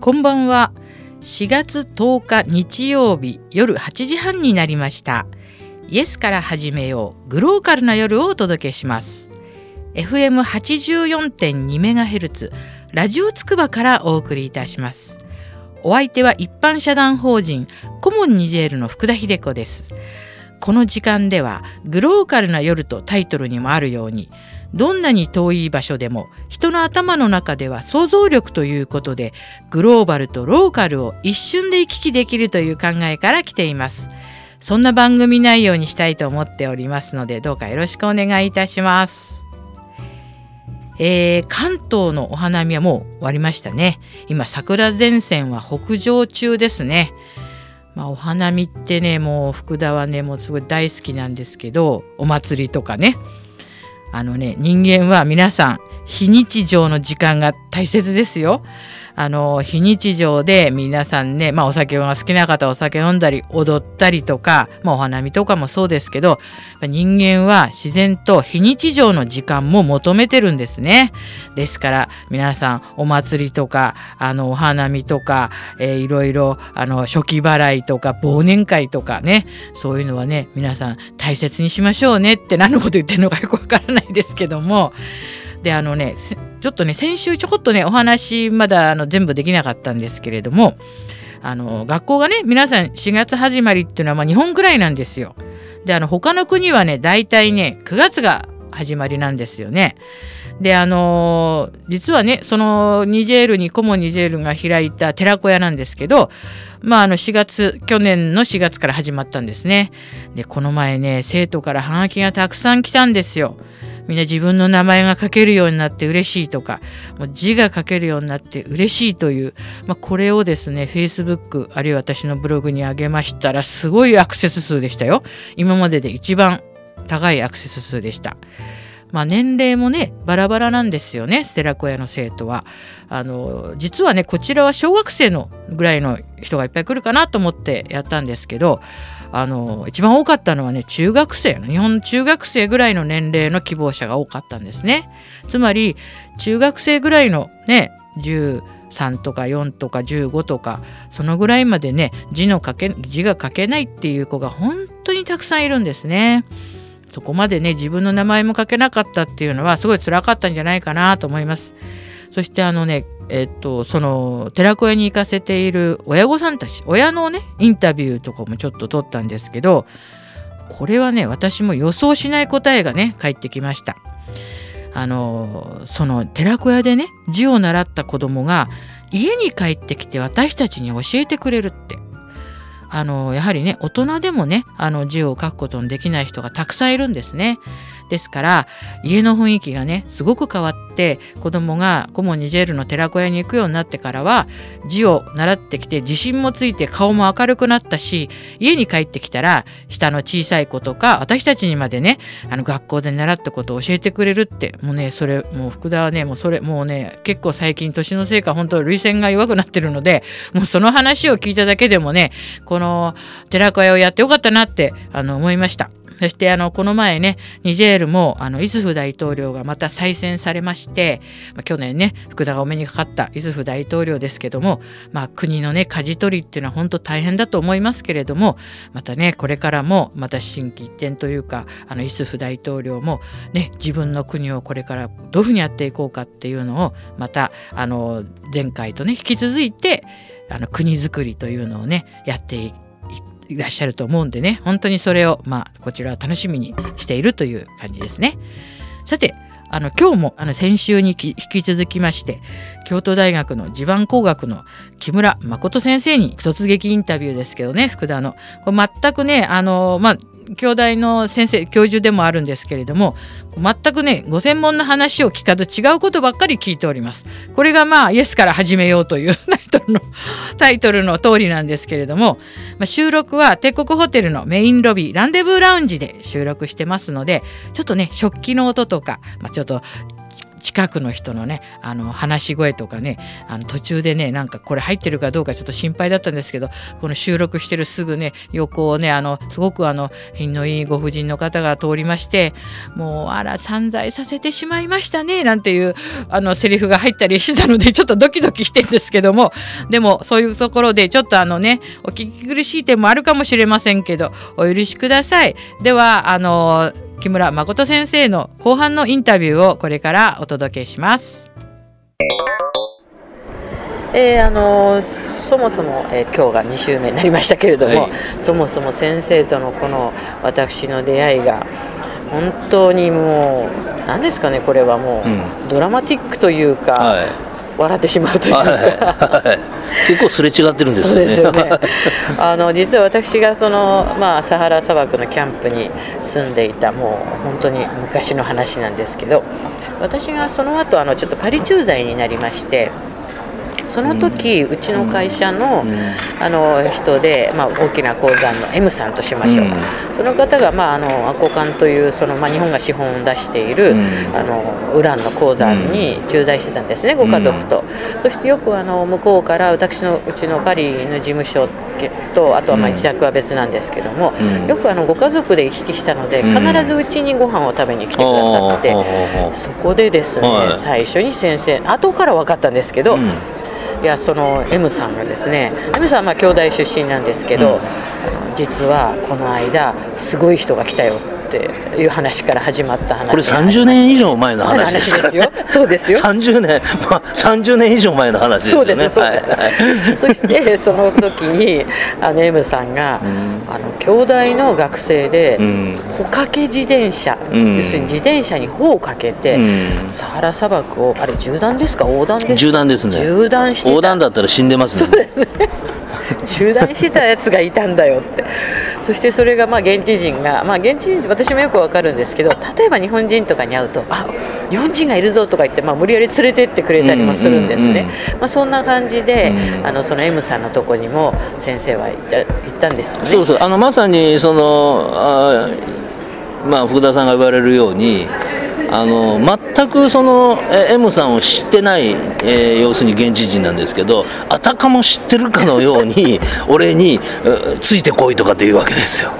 こんばんは。4月10日日曜日夜8時半になりました。イエスから始めようグローカルな夜をお届けします。FM84.2MHz ラジオつくばからお送りいたします。お相手は一般社団法人コモンニジェールの福田秀子です。この時間ではグローカルな夜とタイトルにもあるようにどんなに遠い場所でも人の頭の中では想像力ということでグローバルとローカルを一瞬で行き来できるという考えから来ています。そんな番組内容にしたいと思っておりますのでどうかよろしくお願いいたします。えー、関東のお花見はもう終わりましたね。今桜前線は北上中ですね。まあ、お花見ってねもう福田はねもうすごい大好きなんですけどお祭りとかね。あのね人間は皆さん非日常の時間が大切ですよ。あの非日常で皆さんね、まあ、お酒が好きな方はお酒飲んだり踊ったりとか、まあ、お花見とかもそうですけど人間は自然と非日常の時間も求めてるんですね。ですから皆さんお祭りとかあのお花見とか、えー、いろいろあの初期払いとか忘年会とかねそういうのはね皆さん大切にしましょうねって何のこと言ってるのかよくわからないですけどもであのねちょっとね先週ちょこっとねお話まだあの全部できなかったんですけれどもあの学校がね皆さん4月始まりっていうのはまあ日本くらいなんですよ。であの他の国はね大体ね9月が始まりなんですよね。であの実はねそのニジェールにコモニジェールが開いた寺子屋なんですけどまああの4月去年の4月から始まったんですね。でこの前ね生徒からハガキがたくさん来たんですよ。みんな自分の名前が書けるようになって嬉しいとかもう字が書けるようになって嬉しいという、まあ、これをですね Facebook あるいは私のブログに上げましたらすごいアクセス数でしたよ今までで一番高いアクセス数でした。まあ、年齢もねバラバラなんですよねステラ小屋の生徒はあの実はねこちらは小学生のぐらいの人がいっぱい来るかなと思ってやったんですけどあの一番多かったのはね中学生の日本中学生ぐらいの年齢の希望者が多かったんですね。つまり中学生ぐらいのね13とか4とか15とかそのぐらいまでね字の書け字が書けないっていう子が本当にたくさんいるんですね。そこまでね自分の名前も書けなかったっていうのはすごい辛かったんじゃないかなと思います。そしてあのねえっと、その寺子屋に行かせている親御さんたち親のねインタビューとかもちょっと取ったんですけどこれはね私も予想しない答えがね返ってきました。あのその寺子屋でね字を習った子供が家に帰ってきて私たちに教えてくれるってあのやはりね大人でもねあの字を書くことのできない人がたくさんいるんですね。ですから家の雰囲気がねすごく変わって子供がコモニジェールの寺子屋に行くようになってからは字を習ってきて自信もついて顔も明るくなったし家に帰ってきたら下の小さい子とか私たちにまでねあの学校で習ったことを教えてくれるってもうねそれもう福田はねもうそれもうね結構最近年のせいか本当涙腺が弱くなってるのでもうその話を聞いただけでもねこの寺子屋をやってよかったなってあの思いました。そしてあのこの前ねニジェールもあのイズフ大統領がまた再選されまして、まあ、去年ね福田がお目にかかったイズフ大統領ですけども、まあ、国のね舵取りっていうのは本当大変だと思いますけれどもまたねこれからもまた心機一転というかあのイスフ大統領もね自分の国をこれからどういうふうにやっていこうかっていうのをまたあの前回とね引き続いてあの国づくりというのをねやっていくいらっしゃると思うんでね本当にそれをまあこちらは楽しみにしているという感じですね。さてあの今日もあの先週に引き続きまして京都大学の地盤工学の木村誠先生に突撃インタビューですけどね福田のこれ全くねあのまあ京大の先生教授でもあるんですけれども全くねご専門の話を聞かず違うことばっかり聞いております。これがまあイエスから始めようというトルのタイトルの通りなんですけれども、まあ、収録は帝国ホテルのメインロビーランデブーラウンジで収録してますのでちょっとね食器の音とか、まあ、ちょっと近くの人のねあの話し声とかねあの途中でねなんかこれ入ってるかどうかちょっと心配だったんですけどこの収録してるすぐね横をねあのすごくあの品のいいご婦人の方が通りましてもうあら散財させてしまいましたねなんていうあのセリフが入ったりしてたので ちょっとドキドキしてんですけどもでもそういうところでちょっとあのねお聞き苦しい点もあるかもしれませんけどお許しください。ではあの木村誠先生の後半のインタビューをこれからお届けします。えー、あのそもそも、えー、今日が2週目になりましたけれども、はい、そもそも先生とのこの私の出会いが本当にもう何ですかねこれはもう、うん、ドラマティックというか、はい、笑ってしまうというか、はい結構すれ違ってるんですよね。よね あの実は私がその、まあ、サハラ砂漠のキャンプに住んでいたもう本当に昔の話なんですけど私がその後あのちょっとパリ駐在になりまして。その時、うちの会社の,、あの人で、まあ、大きな鉱山の M さんとしましょう、その方が、まあ、あのアコカンというその、まあ、日本が資本を出している、あのウランの鉱山に駐在してたんですね、ご家族と、そしてよくあの向こうから私のうちのパリの事務所とあとはまあ自宅は別なんですけども、よくあのご家族で行き来したので必ずうちにご飯を食べに来てくださって、そこでですね、最初に先生後から分かったんですけど、いやその M さんがですね M さんはまあ兄弟出身なんですけど、うん、実はこの間すごい人が来たよっていう話から始まった話。これ30年以上前の話ですから、ね、そうですよ。30年、まあ、30年以上前の話ですよね。そうです、はい、そしてその時にあの M さんが、うん、あの兄弟の学生で、うん、帆掛け自転車、うん、要するに自転車に帆をかけて、サハラ砂漠をあれ縦断ですか？横断ですか？縦断ですね。縦断して横断だったら死んでますね。中断してたやつがいたんだよってそしてそれがまあ現地人が、まあ、現地人私もよくわかるんですけど例えば日本人とかに会うとあ日本人がいるぞとか言って、まあ、無理やり連れてってくれたりもするんですね、まあ、そんな感じで、あのその M さんのとこにも先生は行った行ったんですね。そうそう。あのまさにそのあまあ福田さんが言われるようにあの全くその M さんを知ってない、えー、要するに現地人なんですけどあたかも知ってるかのように 俺についてこいとかって言うわけですよ。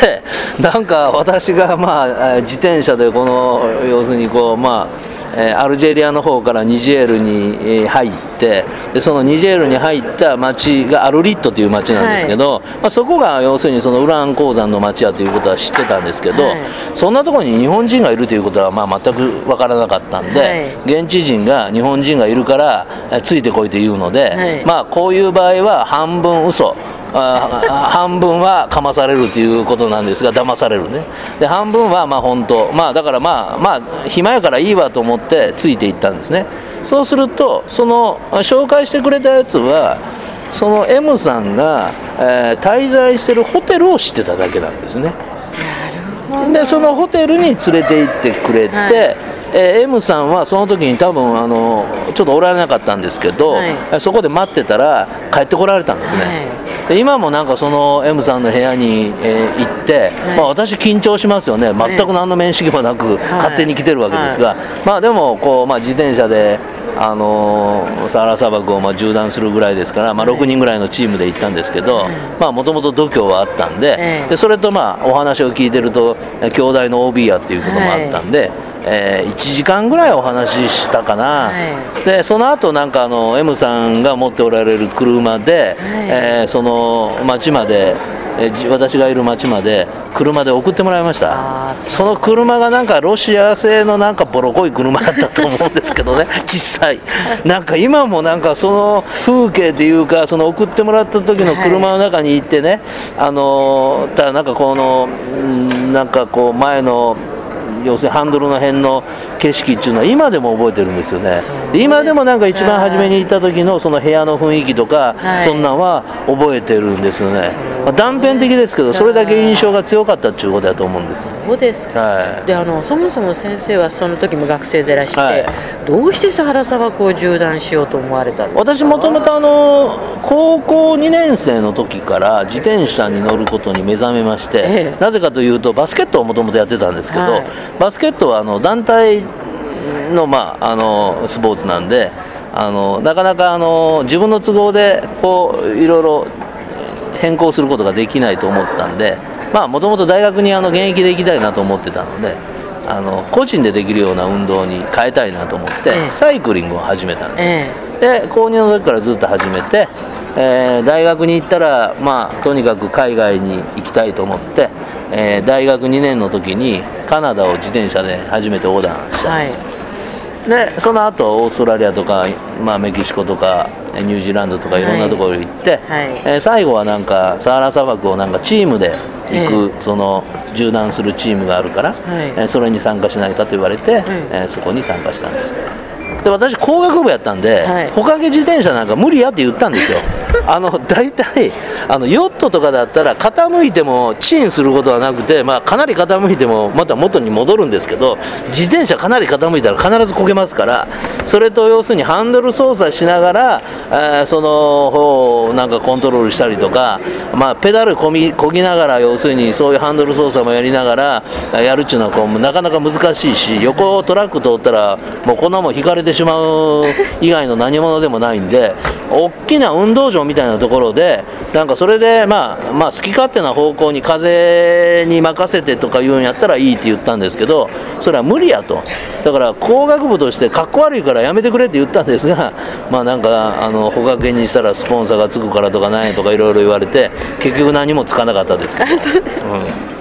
でなんか私がまあ自転車でこの要するにこうまあえアルジェリアの方からニジェールに入ってでそのニジェールに入った町がアルリットという町なんですけど、はい、まあ、そこが要するにそのウラン鉱山の町やということは知ってたんですけど、はい、そんなところに日本人がいるということはまあ全く分からなかったんで、はい、現地人が日本人がいるからついてこいというので、まあこういう場合は半分嘘あ半分はかまされるということなんですが騙されるね。で半分はまあ本当。まあだからまあまあ暇やからいいわと思ってついていったんですね。そうするとその紹介してくれたやつはその M さんが、えー、滞在してるホテルを知ってただけなんですね。でそのホテルに連れて行ってくれて、はい。えー、M さんはその時に多分あのちょっとおられなかったんですけど、はい、そこで待ってたら帰ってこられたんですね、はい、で今もなんかその M さんの部屋に、えー、行って、はい、まあ、私緊張しますよね。全く何の面識もなく、勝手に来てるわけですが、まあでもこう、まあ、自転車であのサハラ砂漠をまあ縦断するぐらいですから、まあ、6人ぐらいのチームで行ったんですけどもともと度胸はあったんででそれとまあお話を聞いてると兄弟の OB やっていうこともあったんで、えー、1時間ぐらいお話ししたかな、はい、でその後なんかあの M さんが持っておられる車で、はい、えー、その町までえ私がいる町まで車で送ってもらいました。その車がなんかロシア製のなんかボロ濃い車だったと思うんですけどね。小さいなんか今もなんかその風景っていうかその送ってもらった時の車の中に行ってね、はい、あのだなんかこのなんかこう前の要するにハンドルの辺の景色っていうのは今でも覚えてるんですよね今でもなんか一番初めに行った時のその部屋の雰囲気とか、はい、そんなんは覚えてるんですよね、まあ、断片的ですけどそれだけ印象が強かったっていうことだと思うんです。そうですか、はい、であのそもそも先生はその時も学生でいらして、はい、どうしてサハラ砂漠を縦断しようと思われたんですか？私もともとあの高校2年生の時から自転車に乗ることに目覚めまして、ええ、なぜかというとバスケットをもともとやってたんですけど、バスケットはあの団体の,、まあ、あのスポーツなんであのなかなかあの自分の都合でこういろいろ変更することができないと思ったんでもともと大学にあの現役で行きたいなと思ってたのであの個人でできるような運動に変えたいなと思って、ええ、サイクリングを始めたんです、え、で購入の時からずっと始めて、えー、大学に行ったら、まあ、とにかく海外に行きたいと思って、えー、大学2年の時にカナダを自転車で初めて横断したんです、はいでその後オーストラリアとか、まあ、メキシコとかニュージーランドとかい。ろんなところに行って、はい。はい、えー、最後はなんかサハラ砂漠をなんかチームで行く、その縦断するチームがあるから、はい、えー、それに参加しないかと言われて、えー、そこに参加したんですで私工学部やったんで、はい、ほかけ自転車なんか無理やって言ったんですよ。あの大体あのヨットとかだったら傾いてもチンすることはなくて、まあ、かなり傾いてもまた元に戻るんですけど自転車かなり傾いたら必ずこけますからそれと要するにハンドル操作しながら、えー、その方をなんかコントロールしたりとか、まあ、ペダルこぎこぎながら要するにそういうハンドル操作もやりながらやるっていうのはこうなかなか難しいし横をトラック通ったらもうこんなもん引かれてしまう以外の何物でもないんで大きな運動場みたいなところでなんかそれで、まあ、まあ好き勝手な方向に風に任せてとか言うんやったらいいって言ったんですけどそれは無理やと。だから工学部としてかっこ悪いからやめてくれって言ったんですが まあなんかあのほかけにしたらスポンサーがつくからとかなんやとかいろいろ言われて結局何もつかなかったですけど。うん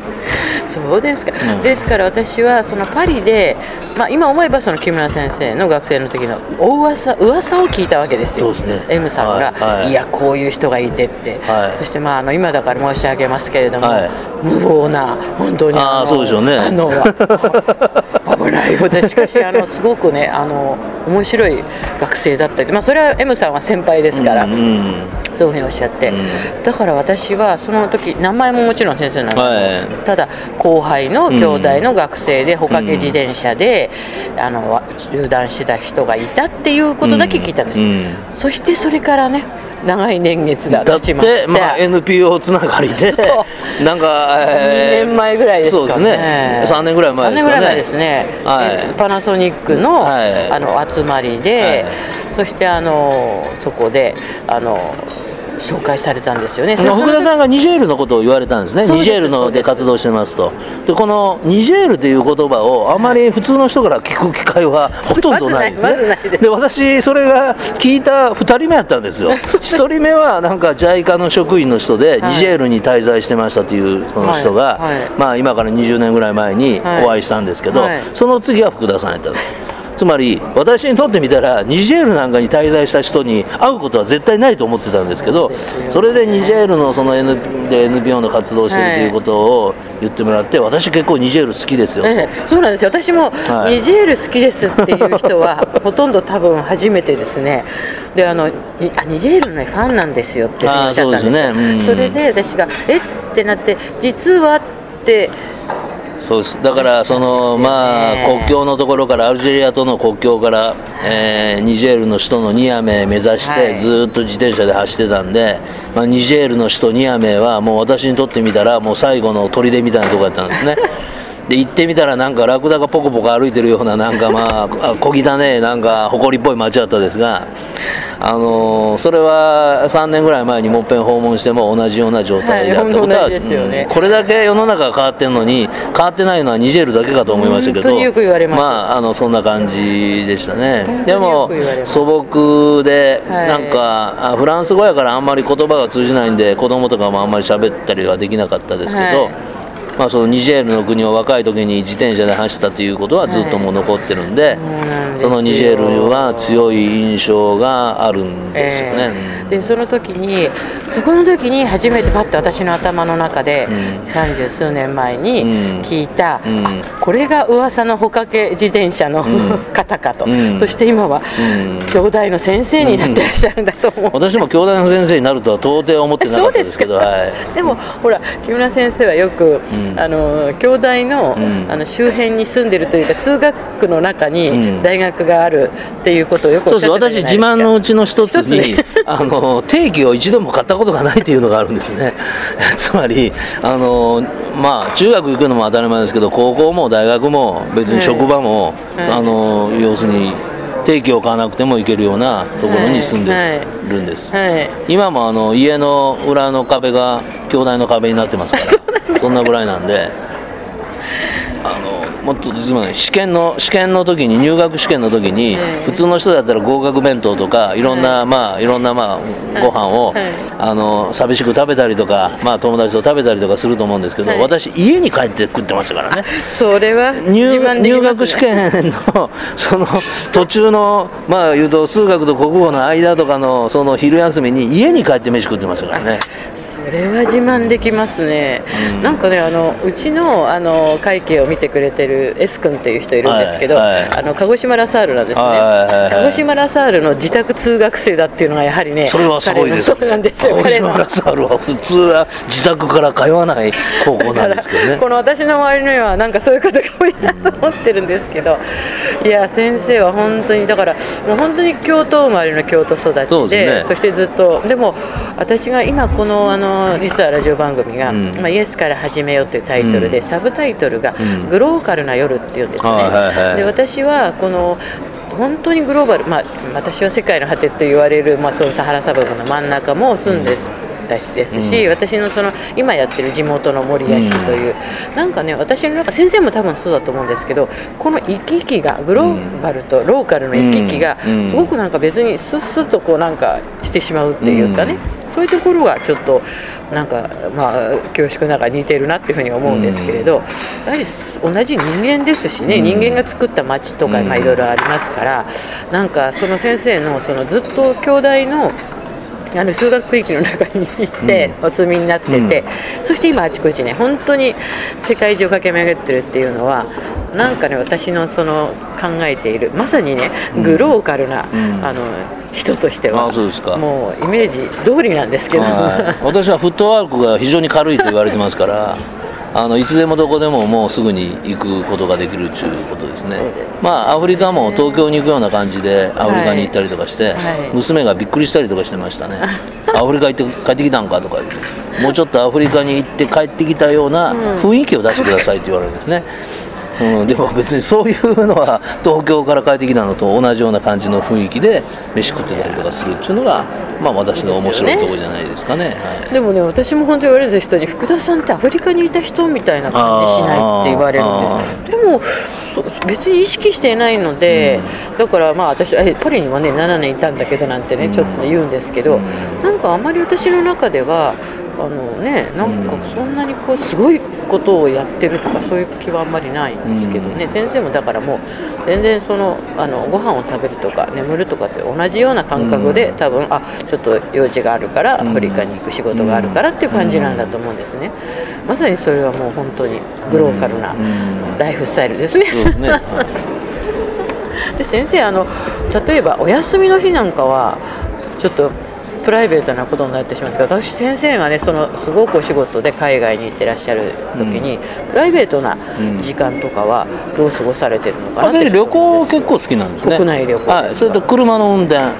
そうですか、うん、ですから私はそのパリで、まあ、今思えばその木村先生の学生の時の大噂噂を聞いたわけですよ、すね、M さんが、はいはい、いやこういう人がいてって、はい、そしてまああの今だから申し上げますけれども、はい、無謀な本当にああそうでしょうね。あの 危ないよでしかしあのすごくね あの面白い学生だったり、まあ、それは M さんは先輩ですから、うんうんそういうふうにおっしゃって、うん、だから私はその時名前ももちろん先生なんですけど、はい、ただ後輩の兄弟の学生で、ほかけ自転車で、あの縦断してた人がいたっていうことだけ聞いたんです、そしてそれからね長い年月が経ちまして。まあ、NPO つながりでなんか、えー、2年前ぐらいですか、ね、そうですね。3年ぐらい前ですかね。3年ぐらい前ですね、はい、パナソニックのはい、あの集まりで、はい、そしてあのそこであの紹介されたんですよね。福田さんがニジェールのことを言われたんですね。ニジェールので活動してますと。でこのニジェールという言葉をあまり普通の人から聞く機会はほとんどないんですね。で私それが聞いた2人目やったんですよ。1人目はなんか JICA の職員の人でニジェールに滞在してましたというその人が、まあ今から20年ぐらい前にお会いしたんですけど、その次は福田さんやったんですつまり私にとってみたらニジェールなんかに滞在した人に会うことは絶対ないと思ってたんですけどそれでニジェールのその N で NPO の活動をしてるということを言ってもらって、私結構ニジェール好きですよ、ええ、そうなんですよ。私もニジェール好きですっていう人は ほとんど多分初めてですね。であのあニジェールのファンなんですよっておっしゃったんですよ、ね。うん、それで私がえ？ってなって実はってそうです。だからその、まあ国境のところからアルジェリアとの国境から、えー、ニジェールの首都のニアメ目指してずっと自転車で走ってたんで、まあ、ニジェールの首都ニアメはもう私にとってみたらもう最後の砦みたいなところだったんですね で行ってみたらなんかラクダがポコポコ歩いてるようななんかまあ小汚ねなんか埃っぽい街だったですがあのー、それは3年ぐらい前にもっぺん訪問しても同じような状態であったことは、はいね。うん、これだけ世の中が変わってるのに変わってないのはニジェールだけかと思いましたけどまああのそんな感じでしたね。でも素朴でなんか、フランス語やからあんまり言葉が通じないんで子供とかもあんまり喋ったりはできなかったですけど、はいまあ、そのニジェールの国を若い時に自転車で走ったということはずっともう残ってるんで、はい、そのニジェールは強い印象があるんですよね。えー、でその時にそこの時に初めてパッと私の頭の中で三十、数年前に聞いた、うん、これが噂のほかけ自転車の、うん、方かと、うん、そして今は、兄弟の先生になってらっしゃるんだと思う、私も兄弟の先生になるとは到底思ってなかったですけど、はい、でもほら木村先生はよく、うんあの兄弟の,、うん。あの周辺に住んでるというか通学区の中うにん。大学があるっていうことをよくそうですおっしゃってたじゃ私自慢のうちの一つに あの定期を一度も買ったことがないというのがあるんですね。つまりあのまあ中学行くのも当たり前ですけど高校も大学も別に職場も、はい。あの要するに定期を買わなくても行けるようなところに住んでるんです、はい。今もあの家の裏の壁が兄弟の壁になってますから そんなぐらいなんであのもっと試験の試験の時に入学試験の時に、ええ。普通の人だったら合格弁当とかい。ろんな、まあいろんなまあご飯を、はい。あの寂しく食べたりとかまあ友達と食べたりとかすると思うんですけど、はい。私家に帰って食ってましたからね。それは自入入学試験の その途中のまあ言うと数学と国語の間とかのその昼休みに家に帰って飯食ってましたからねそれは自慢できますね、うん。なんかねあのうちのあの会計を見てくれてる S 君っていう人いるんですけど、はいはい。あの鹿児島ラサールなんですね、はいはいはい鹿児島ラサールの自宅通学生だっていうのがやはりねそれはすごいです。彼のそうなんですよ。鹿児島ラサールは普通は自宅から通わない高校なんですけどね。この私の周りにはなんかそういうことが多いなと思ってるんですけど。いや先生は本当にだからもう本当に京都生まれの京都育ちでね。してずっとでも私が今このあの実はラジオ番組が「うん。まあ、イエスから始めよう」というタイトルで、うん。サブタイトルがうん「グローカルな夜」っていうんですね、はいはいはい。で私はこの本当にグローバル、まあ、私は世界の果てって言われる、まあ、そのサハラ砂漠の真ん中も住んでたしですし、うん。私のその今やってる地元の守谷市という、なんかね私の中先生も多分そうだと思うんですけどこの行き来がグローバルとローカルの行き来がうん。すごくなんか別にスッスッとこうなんかしてしまうっていうかね、そういうところがちょっとなんかまあ恐縮ながら似てるなっていうふうに思うんですけれど、やはり同じ人間ですしね、うん。人間が作った町とかいろいろありますからなんかその先生のそのずっと兄弟のあの数学区域の中に行ってお住みになってて、そして今あちこちね本当に世界中駆け巡ってるっていうのはなんかね私のその考えているまさにねうん。グローカルな、うん。あの人としてはあそうですか。もうイメージ通りなんですけど、はい。私はフットワークが非常に軽いと言われてますからあのいつでもどこでももうすぐに行くことができるということですね。まあアフリカも東京に行くような感じでアフリカに行ったりとかして、はい。娘がびっくりしたりとかしてましたね。アフリカ行って帰ってきたんかとかもうちょっとアフリカに行って帰ってきたような雰囲気を出してくださいって言われるんですね、うん、でも別にそういうのは東京から帰ってきたのと同じような感じの雰囲気で飯食ってたりとかするっていうのがまあ私の面白いところじゃないですかね。はい。でもね私も本当に言われる人に福田さんってアフリカにいた人みたいな感じしないって言われるんですでもそ別に意識していないので、だからまあ私えパリにもね7年いたんだけどなんてね、うん。ちょっと言うんですけど、うん。なんかあまり私の中ではあのねなんかそんなにこうすごいことをやってるとかそういう気はあんまりないんですけどね、先生もだからもう全然そのあのご飯を食べるとか眠るとかって同じような感覚で、うん。多分あちょっと用事があるからアうん。フリカに行く仕事があるからっていう感じなんだと思うんですね、まさにそれはもう本当にグローカルなうん。ライフスタイルですね、で 先生あの例えばお休みの日なんかはちょっとプライベートなことになってしまうんですけど私先生がねそのすごくお仕事で海外に行ってらっしゃる時に、プライベートな時間とかはどう過ごされてるのかなって。私旅行結構好きなんですね。国内旅行それと車の運転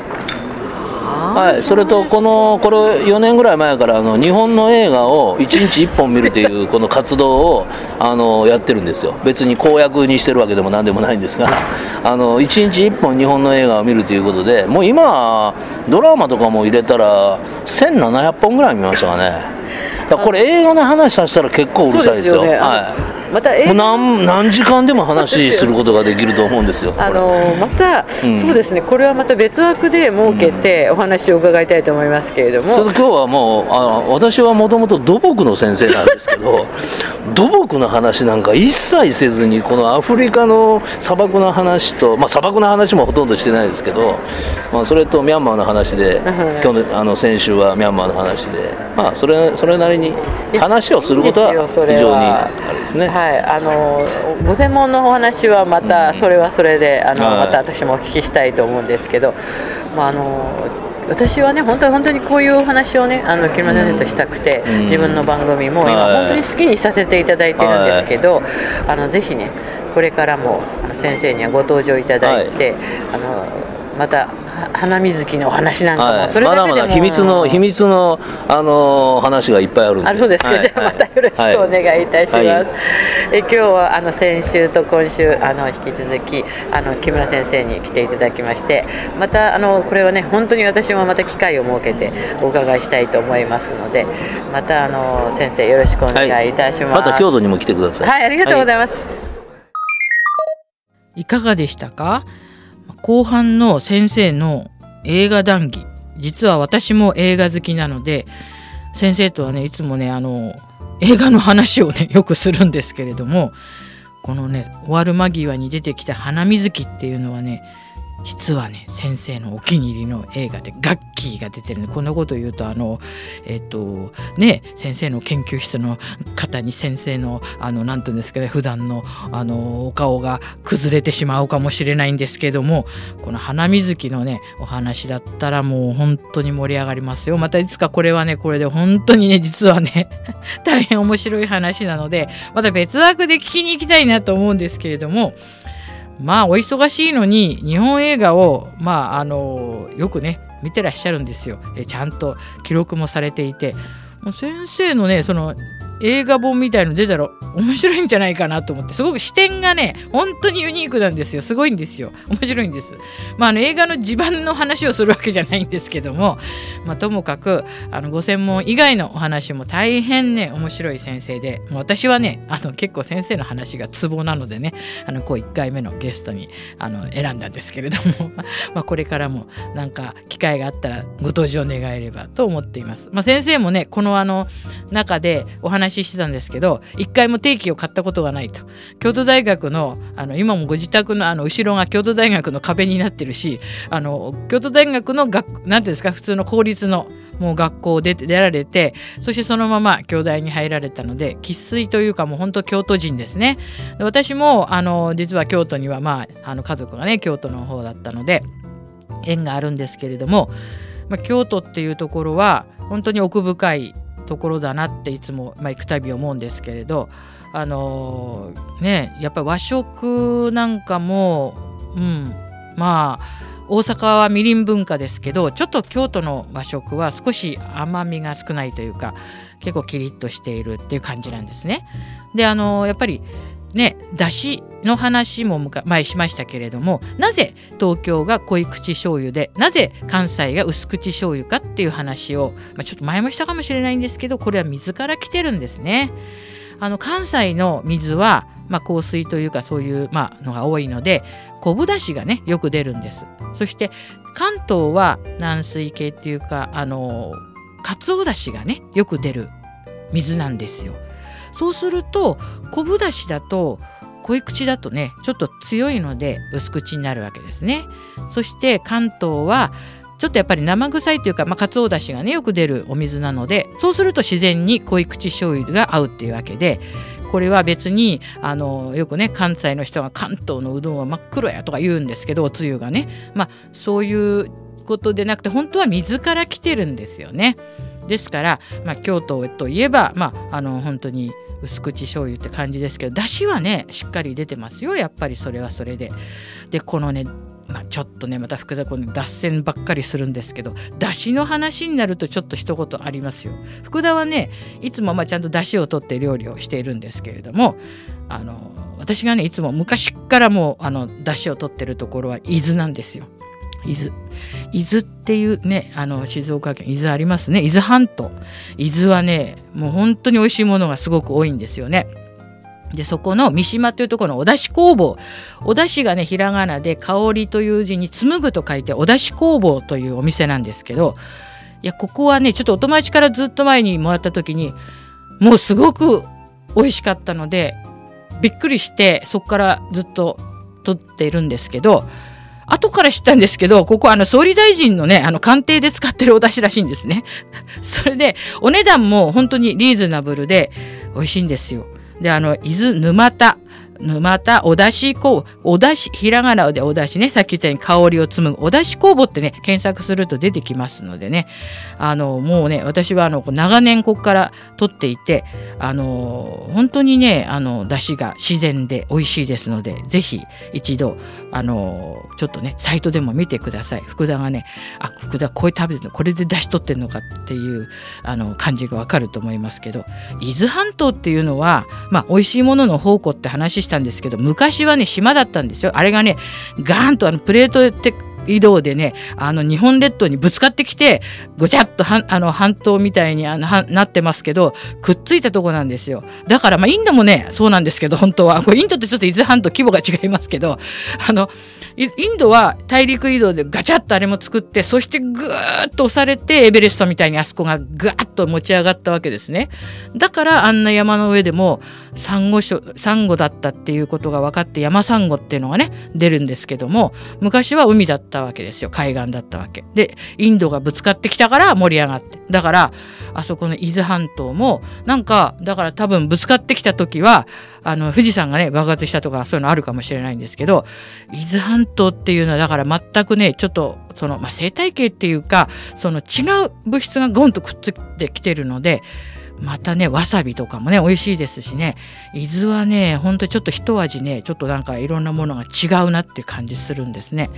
はい、それとこのこれ4年ぐらい前からあの日本の映画を1日1本見るという この活動をあのやってるんですよ。別に公約にしてるわけでも何でもないんですが あの1日1本日本の映画を見るということでもう今ドラマとかも入れたら1700本ぐらい見ましたかね。だからこれ映画の話させたら結構うるさいですよ。はいまた何何時間でも話することができると思うんですよ。あのまた、うん。そうですね。これはまた別枠で設けてお話を伺いたいと思いますけれども、それと今日はもうあの私はもともと土木の先生なんですけど 土木の話なんか一切せずにこのアフリカの砂漠の話と、まあ、砂漠の話もほとんどしてないですけど、まあ、それとミャンマーの話ではい去年あの先週はミャンマーの話で、まあ、それそれなりに話をすることは非常にあれですね。はい、あのご専門のお話はまた、うん。それはそれであの、はい。また私もお聞きしたいと思うんですけど、まあ、あの私はね本当に本当にこういうお話をねあの木村先生としたくて、うん、自分の番組も今本当に好きにさせていただいてるんですけど、あのぜひねこれからも先生にはご登場いただいて、はい、あのまた花水木のお話なんかも、はい、それだけでも。まだまだ秘密の秘密のあの話がいっぱいあるんで。あそうです。か、はい、じゃあまたよろしくお願いいたします、はい、え今日はあの先週と今週あの引き続きあの木村先生に来ていただきましてまたあのこれはね本当に私もまた機会を設けてお伺いしたいと思いますのでまたあの先生よろしくお願いいたします、また京都にも来てください。はいありがとうございます、いかがでしたか？後半の先生の映画談義。実は私も映画好きなので先生とはねいつもねあの映画の話をね よくするんですけれどもこのね終わる間際に出てきた「花水木」っていうのはね実はね先生のお気に入りの映画でガッキーが出てるんでこんなこと言うとあのえっ、とね先生の研究室の方に先生のあの何て言うんですかね普段のあのお顔が崩れてしまうかもしれないんですけどもこの花水木のねお話だったらもう本当に盛り上がりますよ。またいつかこれはねこれで本当にね実はね 大変面白い話なのでまた別枠で聞きに行きたいなと思うんですけれどもまあお忙しいのに日本映画をまああのよくね見てらっしゃるんですよ。えちゃんと記録もされていて。先生のねその映画本みたいの出たら面白いんじゃないかなと思って。すごく視点がね本当にユニークなんですよ。すごいんですよ。面白いんです。まああの映画の地盤の話をするわけじゃないんですけどもまあともかくあのご専門以外のお話も大変ね面白い先生で。も私はねあの結構先生の話がツボなのでねあのこう1回目のゲストにあの選んだんですけれども。まあこれからもなんか機会があったらご登場願えればと思っています。まあ先生もねこのあの中でお話話してたんですけど一回も定期を買ったことがないと。京都大学のあの今もご自宅のあの後ろが京都大学の壁になってるしあの京都大学の学何ていうんですか普通の公立のもう学校を出て出られてそしてそのまま京大に入られたので生粋というかもう本当京都人ですね。私もあの実は京都にはまああの家族がね京都の方だったので縁があるんですけれども、まあ、京都っていうところは本当に奥深いところだなっていつも、まあ、行くたび思うんですけれどあのー、ねやっぱり和食なんかもうんまあ大阪はみりん文化ですけどちょっと京都の和食は少し甘みが少ないというか結構キリッとしているっていう感じなんですね。であのやっぱりねだしの話も前しましたけれどもなぜ東京が濃い口醤油でなぜ関西が薄口醤油かっていう話を、まあ、ちょっと前もしたかもしれないんですけどこれは水から来てるんですね。あの関西の水は、まあ、香水というかそういう、まあのが多いので昆布だしがねよく出るんです。そして関東は軟水系っていうかあのかつおだしがねよく出る水なんですよ。そうすると昆布だしだと濃い口だとねちょっと強いので薄口になるわけですねそして関東はちょっとやっぱり生臭いというか、まあ、かつおだしがねよく出るお水なのでそうすると自然に濃い口醤油が合うっていうわけでこれは別にあのよくね関西の人が関東のうどんは真っ黒やとか言うんですけどおつゆがねまあそういうことでなくて本当は水から来てるんですよね。ですから、まあ、京都といえば、まあ、あの本当に薄口醤油って感じですけどだしはねしっかり出てますよやっぱりそれはそれで。でこのねまあ、ちょっとねまた福田君脱線ばっかりするんですけどだしの話になるとちょっと一言ありますよ。福田はねいつもまあちゃんとだしを取って料理をしているんですけれどもあの私がねいつも昔からもうあのだしを取ってるところは伊豆なんですよ。伊豆。伊豆っていうねあの静岡県伊豆ありますね。伊豆半島。伊豆はねもう本当に美味しいものがすごく多いんですよね。でそこの三島というところのお出汁工房。お出汁がねひらがなで香りという字に紡ぐと書いてお出汁工房というお店なんですけどいやここはねちょっとお友達からずっと前にもらった時にもうすごく美味しかったのでびっくりしてそこからずっと取っているんですけど後から知ったんですけど、ここあの総理大臣のね、あの官邸で使ってるお出汁らしいんですね。それで、お値段も本当にリーズナブルで美味しいんですよ。で、あの、伊豆沼田またお出し工お出しひらがなでお出しねさっき言ったように香りを紡ぐお出し工房ってね検索すると出てきますのでね。あのもうね私はあの長年ここから取っていてあの本当にねあの出汁が自然で美味しいですので是非一度あのちょっとねサイトでも見てください。福田がねあ福田こういう食べてるのこれで出汁取ってるのかっていうあの感じがわかると思いますけど。伊豆半島っていうのはまあ美味しいものの宝庫って話したんですけど昔はね島だったんですよ。あれがねガーンとあのプレートって移動でねあの日本列島にぶつかってきてごちゃっとはあの半島みたいにあのなってますけどくっついたとこなんですよ。だからまあインドもねそうなんですけど本当は。これインドってちょっと伊豆半島規模が違いますけどあのインドは大陸移動でガチャッとあれも作ってそしてぐーっと押されてエベレストみたいにあそこがぐーっと持ち上がったわけですね。だからあんな山の上でもサンゴサンゴだったっていうことが分かって山サンゴっていうのがね出るんですけども昔は海だったたわけですよ。海岸だったわけ。でインドがぶつかってきたから盛り上がって。だからあそこの伊豆半島もなんかだから多分ぶつかってきた時はあの富士山がね爆発したとかそういうのあるかもしれないんですけど伊豆半島っていうのはだから全くねちょっとその、まあ、生態系っていうかその違う物質がゴンとくっついてきてるのでまたねわさびとかもね美味しいですしね伊豆はねほんとちょっと一味ねちょっとなんかいろんなものが違うなって感じするんですね。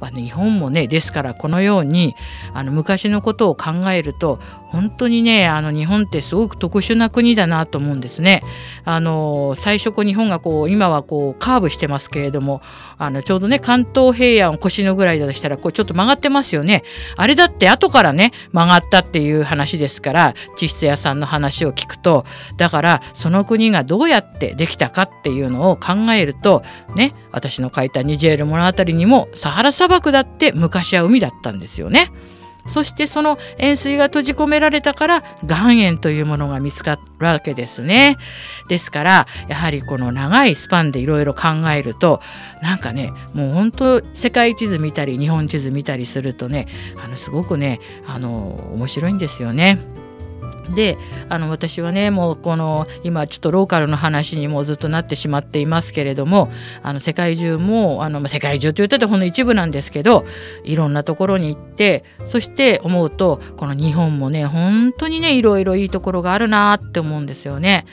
まあ、日本もねですからこのようにあの昔のことを考えると本当にねあの日本ってすごく特殊な国だなと思うんですね。あの最初こう日本がこう今はこうカーブしてますけれどもあのちょうどね関東平野を腰のぐらいだとしたらこうちょっと曲がってますよね。あれだって後からね曲がったっていう話ですから地質屋さんの話を聞くとだからその国がどうやってできたかっていうのを考えるとね私の書いたニジェール物語にもサハラ砂漠だって昔は海だったんですよね。そしてその塩水が閉じ込められたから岩塩というものが見つかるわけですね。ですからやはりこの長いスパンでいろいろ考えるとなんかねもう本当世界地図見たり日本地図見たりするとねあのすごくねあの面白いんですよね。であの私はねもうこの今ちょっとローカルの話にもずっとなってしまっていますけれどもあの世界中もあの世界中と言ったらほんの一部なんですけどいろんなところに行ってそして思うとこの日本もね本当にねいろいろいいところがあるなって思うんですよね。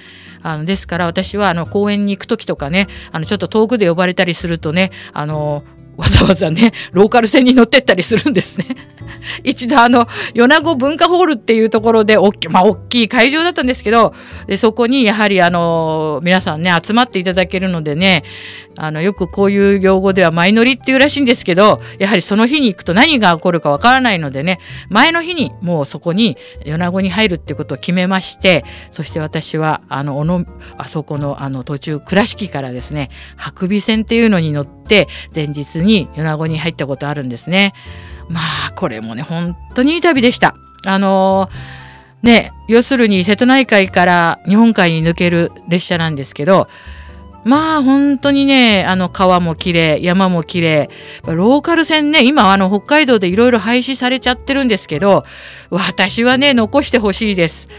あのですから私はあの公園に行く時とかねあのちょっと遠くで呼ばれたりするとねあのわざわざねローカル線に乗ってったりするんですね。一度あの米子文化ホールっていうところで大き,、まあ、大きい会場だったんですけどでそこにやはりあの皆さんね集まっていただけるのでねあのよくこういう用語では前乗りっていうらしいんですけどやはりその日に行くと何が起こるかわからないのでね前の日にもうそこに米子に入るっていうことを決めましてそして私はあののあそこのあの途中倉敷からですね白尾線っていうのに乗って前日に米子に入ったことあるんですね。まあこれもね本当にいい旅でした。あのー、ね要するに瀬戸内海から日本海に抜ける列車なんですけどまあ本当にねあの川も綺麗山も綺麗ローカル線ね今あの北海道でいろいろ廃止されちゃってるんですけど私はね残してほしいです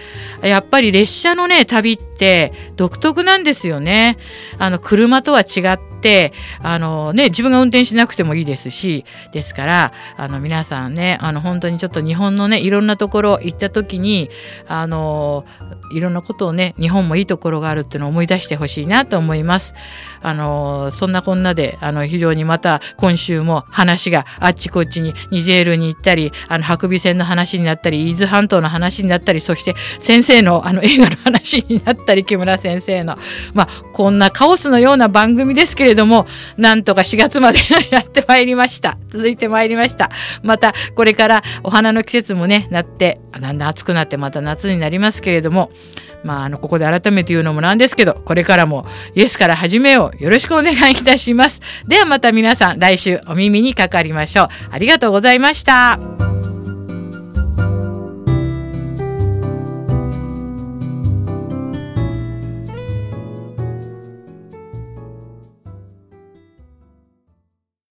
やっぱり列車のね旅って独特なんですよねあの車とは違ってあのね自分が運転しなくてもいいですしですからあの皆さんねあの本当にちょっと日本のねいろんなところ行った時にあのいろんなことをね日本もいいところがあるっていうのを思い出してほしいなと思います。あのそんなこんなであの非常にまた今週も話があっちこっちにニジェールに行ったりあの白尾線の話になったり伊豆半島の話になったりそして先生のあの 映画の話になったり木村先生の。まあこんなカオスのような番組ですけれどもなんとか4月まで やってまいりました。続いてまいりました。またこれからお花の季節もねなってだんだん暑くなってまた夏になりますけれどもまあ、あのここで改めて言うのもなんですけどこれからもイエスから始めようよろしくお願いいたします。ではまた皆さん来週お耳にかかりましょう。ありがとうございました。